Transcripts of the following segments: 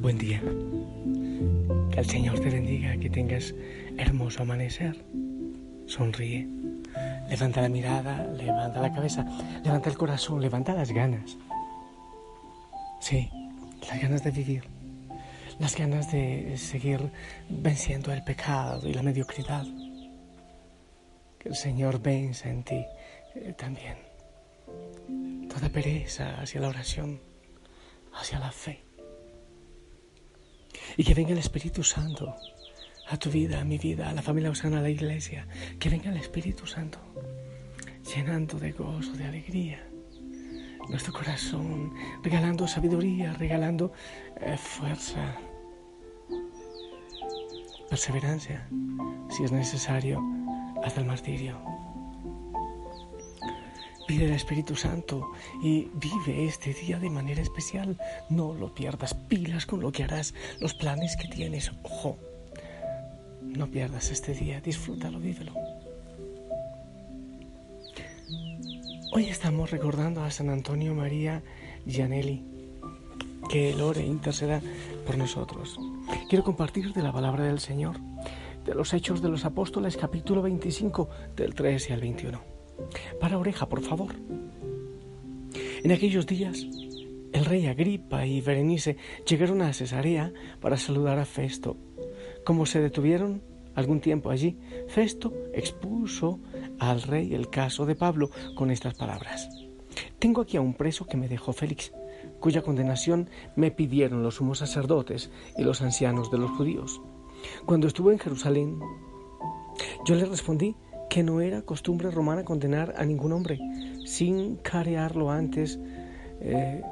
Buen día. Que el Señor te bendiga, que tengas hermoso amanecer. Sonríe. Levanta la mirada, levanta la cabeza, levanta el corazón, levanta las ganas. Sí, las ganas de vivir. Las ganas de seguir venciendo el pecado y la mediocridad. Que el Señor venza en ti eh, también. Toda pereza hacia la oración, hacia la fe y que venga el Espíritu Santo a tu vida, a mi vida, a la familia Osana, a la iglesia. Que venga el Espíritu Santo llenando de gozo, de alegría nuestro corazón, regalando sabiduría, regalando eh, fuerza, perseverancia, si es necesario, hasta el martirio. Pide el Espíritu Santo y vive este día de manera especial. No lo pierdas. Pilas con lo que harás, los planes que tienes. Ojo, no pierdas este día. Disfrútalo, vívelo. Hoy estamos recordando a San Antonio María Gianelli. Que el ore interceda por nosotros. Quiero compartir de la palabra del Señor, de los Hechos de los Apóstoles, capítulo 25, del 13 al 21. Para oreja, por favor. En aquellos días, el rey Agripa y Berenice llegaron a Cesarea para saludar a Festo. Como se detuvieron algún tiempo allí, Festo expuso al rey el caso de Pablo con estas palabras. Tengo aquí a un preso que me dejó Félix, cuya condenación me pidieron los sumos sacerdotes y los ancianos de los judíos. Cuando estuve en Jerusalén, yo le respondí que no era costumbre romana condenar a ningún hombre sin carearlo antes eh,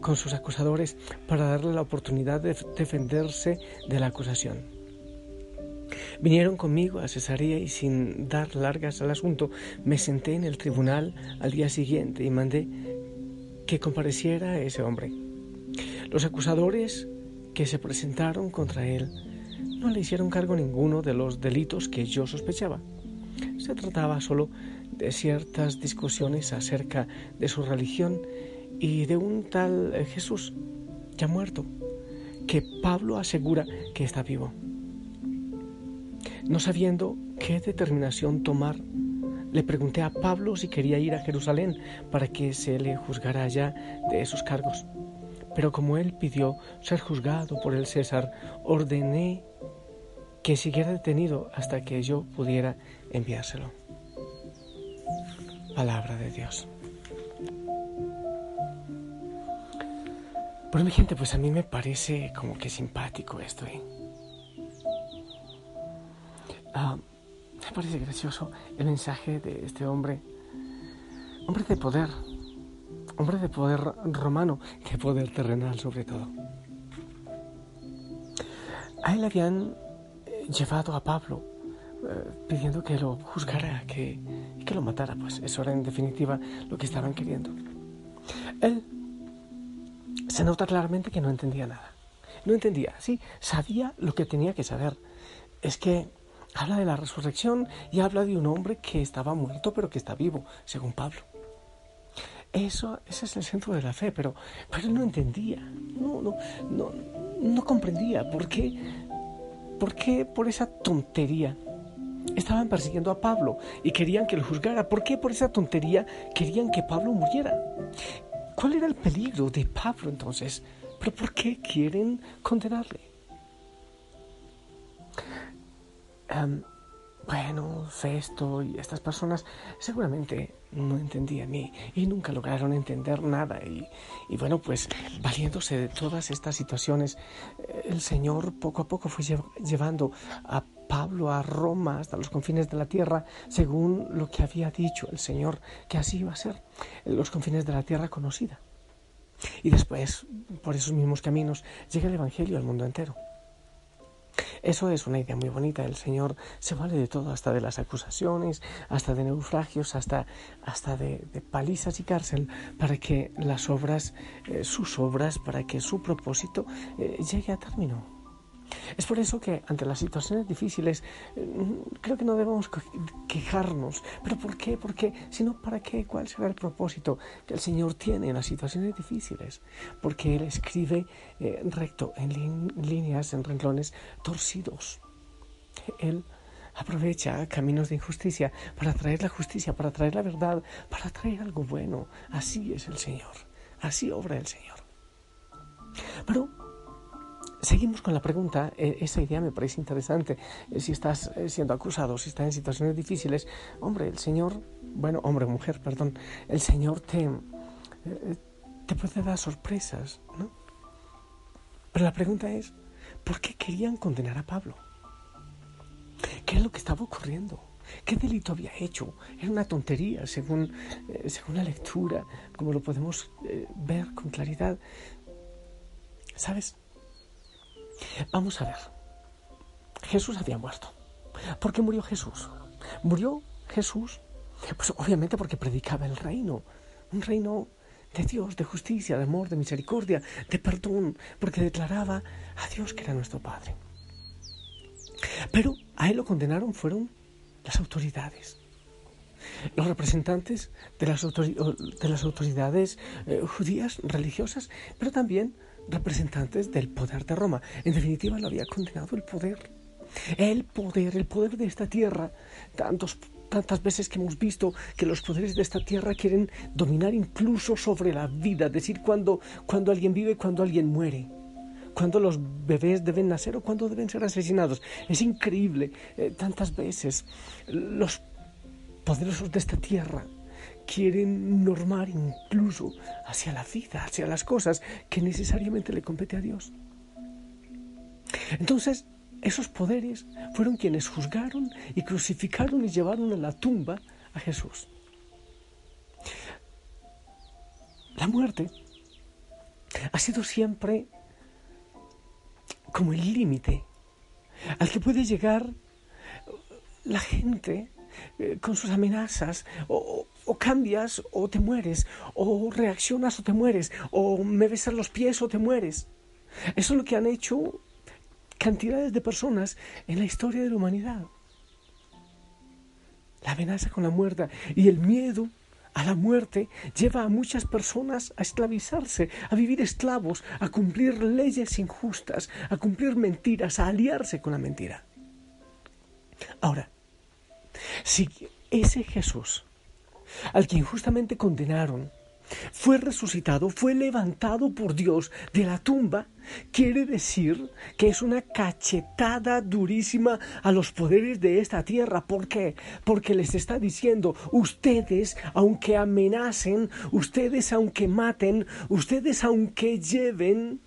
con sus acusadores para darle la oportunidad de defenderse de la acusación. Vinieron conmigo a Cesarea y sin dar largas al asunto me senté en el tribunal al día siguiente y mandé que compareciera ese hombre. Los acusadores que se presentaron contra él no le hicieron cargo ninguno de los delitos que yo sospechaba. Se trataba solo de ciertas discusiones acerca de su religión y de un tal eh, Jesús ya muerto, que Pablo asegura que está vivo. No sabiendo qué determinación tomar, le pregunté a Pablo si quería ir a Jerusalén para que se le juzgara allá de esos cargos. Pero como él pidió ser juzgado por el César, ordené que siguiera detenido hasta que yo pudiera enviárselo. Palabra de Dios. Bueno, mi gente, pues a mí me parece como que simpático esto, ¿eh? Ah, me parece gracioso el mensaje de este hombre, hombre de poder, hombre de poder romano, de poder terrenal sobre todo. A él habían llevado a Pablo pidiendo que lo juzgara, que, que lo matara, pues eso era en definitiva lo que estaban queriendo. Él se nota claramente que no entendía nada. No entendía, sí, sabía lo que tenía que saber. Es que habla de la resurrección y habla de un hombre que estaba muerto pero que está vivo, según Pablo. Eso, ese es el centro de la fe, pero, pero no entendía, no, no, no, no comprendía por qué ¿Por qué por esa tontería estaban persiguiendo a Pablo y querían que lo juzgara? ¿Por qué por esa tontería querían que Pablo muriera? ¿Cuál era el peligro de Pablo entonces? ¿Pero por qué quieren condenarle? bueno, Festo y estas personas seguramente no entendían y, y nunca lograron entender nada. Y, y, bueno, pues valiéndose de todas estas situaciones, eh, el Señor poco a poco fue llevando a Pablo a Roma, hasta los confines de la tierra, según lo que había dicho el Señor que así iba a ser, los confines de la tierra conocida. Y después, por esos mismos caminos, llega el Evangelio al mundo entero. Eso es una idea muy bonita. El Señor se vale de todo, hasta de las acusaciones, hasta de naufragios, hasta, hasta de, palizas y cárcel, para que las obras, eh, sus obras, para que su propósito eh, llegue a término. Es por eso que ante las situaciones difíciles mm, creo que no debemos quejarnos. ¿Pero por qué? ¿Por qué? Sino para qué? ¿Cuál será el propósito que el Señor tiene en las situaciones difíciles? Porque Él escribe eh, recto, en líneas, en renglones torcidos. Él aprovecha caminos de injusticia para traer la justicia, para traer la verdad, para traer algo bueno. Así es el Señor. Así obra el Señor. Pero Seguimos con la pregunta, eh, esa idea me parece interesante. Eh, si estás eh, siendo acusado, si estás en situaciones difíciles, hombre, el Señor, bueno, hombre mujer, perdón, el Señor te, te puede dar sorpresas, ¿no? Pero la pregunta es, ¿por qué querían condenar a Pablo? ¿Qué es lo que estaba ocurriendo? ¿Qué delito había hecho? Era una tontería, según, según la lectura, como lo podemos ver con claridad. ¿Sabes? Vamos a ver. Jesús había muerto. ¿Por qué murió Jesús? Murió Jesús, pues obviamente porque predicaba el reino, un reino de Dios, de justicia, de amor, de misericordia, de perdón, porque declaraba a Dios que era nuestro Padre. Pero a él lo condenaron fueron las autoridades, los representantes de las, de las autoridades eh, judías, religiosas, pero también representantes del poder de Roma. En definitiva, lo había condenado el poder. El poder, el poder de esta tierra. Tantos, tantas veces que hemos visto que los poderes de esta tierra quieren dominar incluso sobre la vida, decir cuando, cuando alguien vive, cuando alguien muere cuando los bebés deben nacer o cuando deben ser asesinados. Es increíble, eh, tantas veces los poderosos de esta tierra quieren normar incluso hacia la vida, hacia las cosas que necesariamente le compete a Dios. Entonces, esos poderes fueron quienes juzgaron y crucificaron y llevaron a la tumba a Jesús. La muerte ha sido siempre como el límite al que puede llegar la gente eh, con sus amenazas o, o cambias o te mueres, o reaccionas o te mueres, o me besas los pies o te mueres. Eso es lo que han hecho cantidades de personas en la historia de la humanidad. La amenaza con la muerte y el miedo a la muerte lleva a muchas personas a esclavizarse, a vivir esclavos, a cumplir leyes injustas, a cumplir mentiras, a aliarse con la mentira. Ahora, si ese Jesús al que injustamente condenaron, fue resucitado, fue levantado por Dios de la tumba, quiere decir que es una cachetada durísima a los poderes de esta tierra. ¿Por qué? Porque les está diciendo, ustedes, aunque amenacen, ustedes, aunque maten, ustedes, aunque lleven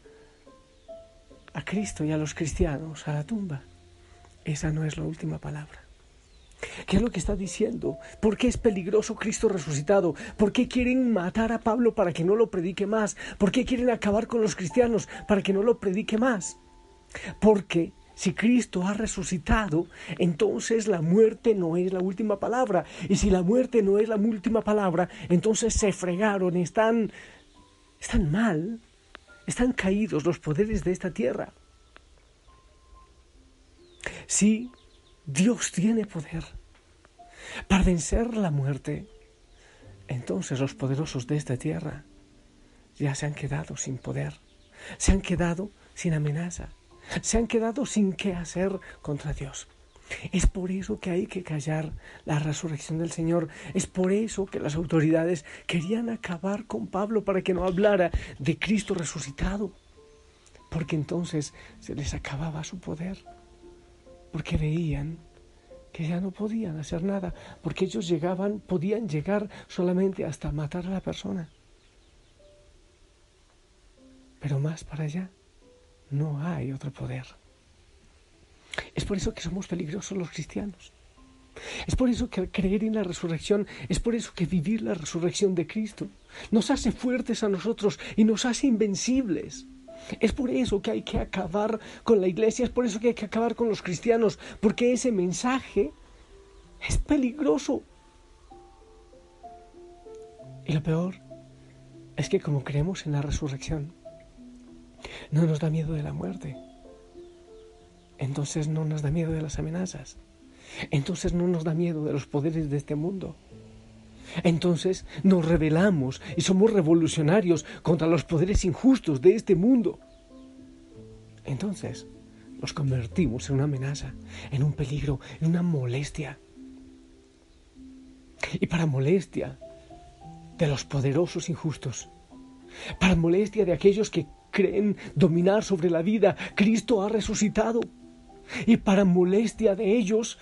a Cristo y a los cristianos a la tumba, esa no es la última palabra. ¿Qué es lo que está diciendo? ¿Por qué es peligroso Cristo resucitado? ¿Por qué quieren matar a Pablo para que no lo predique más? ¿Por qué quieren acabar con los cristianos para que no lo predique más? Porque si Cristo ha resucitado, entonces la muerte no es la última palabra. Y si la muerte no es la última palabra, entonces se fregaron, están, están mal, están caídos los poderes de esta tierra. Sí, Dios tiene poder para vencer la muerte. Entonces los poderosos de esta tierra ya se han quedado sin poder, se han quedado sin amenaza, se han quedado sin qué hacer contra Dios. Es por eso que hay que callar la resurrección del Señor. Es por eso que las autoridades querían acabar con Pablo para que no hablara de Cristo resucitado. Porque entonces se les acababa su poder porque veían que ya no podían hacer nada, porque ellos llegaban, podían llegar solamente hasta matar a la persona. Pero más para allá no hay otro poder. Es por eso que somos peligrosos los cristianos. Es por eso que creer en la resurrección, es por eso que vivir la resurrección de Cristo nos hace fuertes a nosotros y nos hace invencibles. Es por eso que hay que acabar con la iglesia, es por eso que hay que acabar con los cristianos, porque ese mensaje es peligroso. Y lo peor es que como creemos en la resurrección, no nos da miedo de la muerte. Entonces no nos da miedo de las amenazas. Entonces no nos da miedo de los poderes de este mundo. Entonces nos rebelamos y somos revolucionarios contra los poderes injustos de este mundo. Entonces nos convertimos en una amenaza, en un peligro, en una molestia. Y para molestia de los poderosos injustos, para molestia de aquellos que creen dominar sobre la vida, Cristo ha resucitado. Y para molestia de ellos,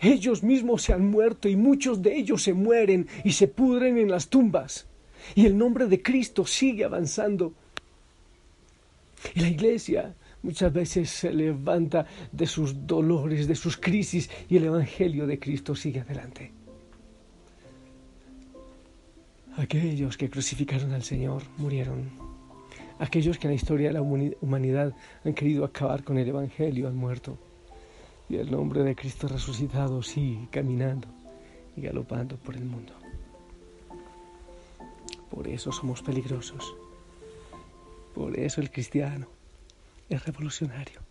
ellos mismos se han muerto y muchos de ellos se mueren y se pudren en las tumbas. Y el nombre de Cristo sigue avanzando. Y la iglesia muchas veces se levanta de sus dolores, de sus crisis, y el Evangelio de Cristo sigue adelante. Aquellos que crucificaron al Señor murieron. Aquellos que en la historia de la humanidad han querido acabar con el Evangelio han muerto. Y el nombre de Cristo resucitado sigue caminando y galopando por el mundo. Por eso somos peligrosos. Por eso el cristiano es revolucionario.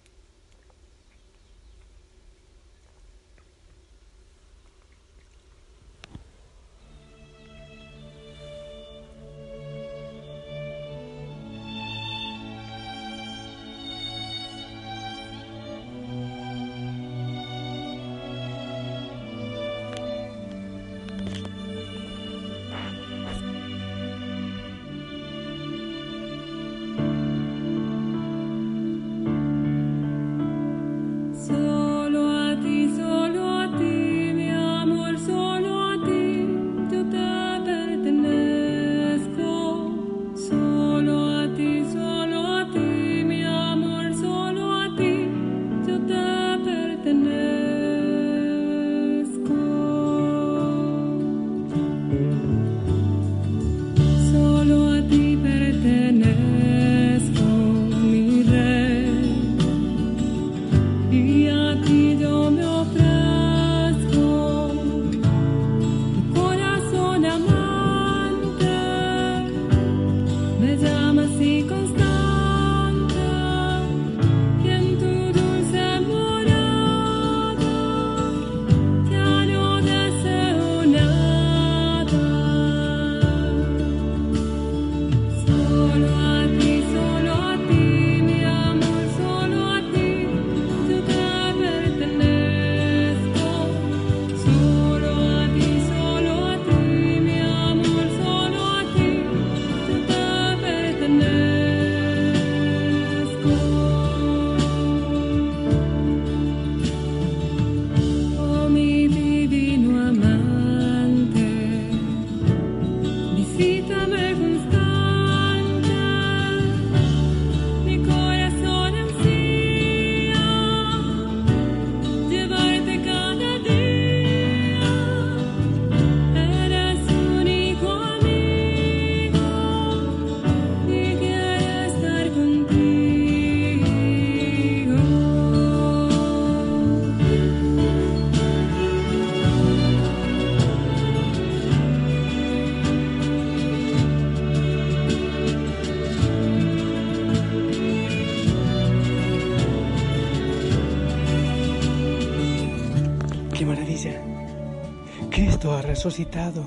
Resucitado.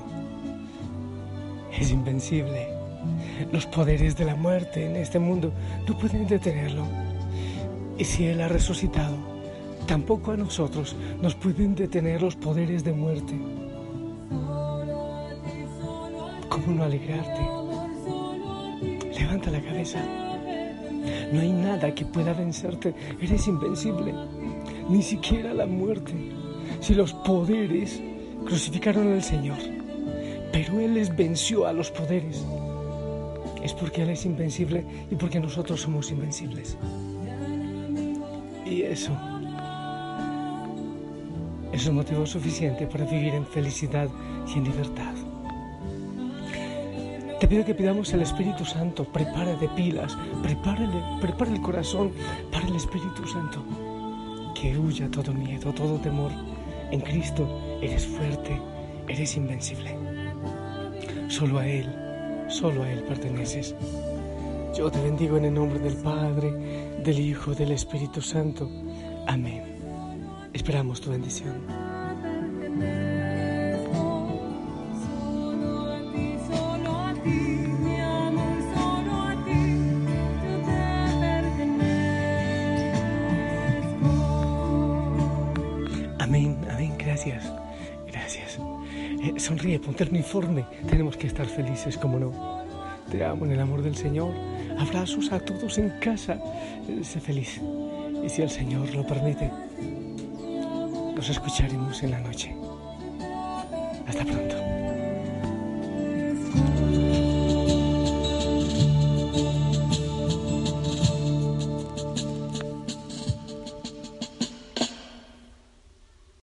Es invencible. Los poderes de la muerte en este mundo no pueden detenerlo. Y si Él ha resucitado, tampoco a nosotros nos pueden detener los poderes de muerte. ¿Cómo no alegrarte? Levanta la cabeza. No hay nada que pueda vencerte. Eres invencible. Ni siquiera la muerte. Si los poderes crucificaron al Señor, pero Él les venció a los poderes. Es porque Él es invencible y porque nosotros somos invencibles. Y eso es un motivo suficiente para vivir en felicidad y en libertad. Te pido que pidamos el Espíritu Santo, prepara de pilas, prepárale, prepara el corazón para el Espíritu Santo. Que huya todo miedo, todo temor. En Cristo eres fuerte, eres invencible. Solo a Él, solo a Él perteneces. Yo te bendigo en el nombre del Padre, del Hijo, del Espíritu Santo. Amén. Esperamos tu bendición. Gracias, gracias. Eh, sonríe, ponte el uniforme. Tenemos que estar felices, como no. Te amo en el amor del Señor. Abrazos a todos en casa. Eh, sé feliz. Y si el Señor lo permite, nos escucharemos en la noche. Hasta pronto.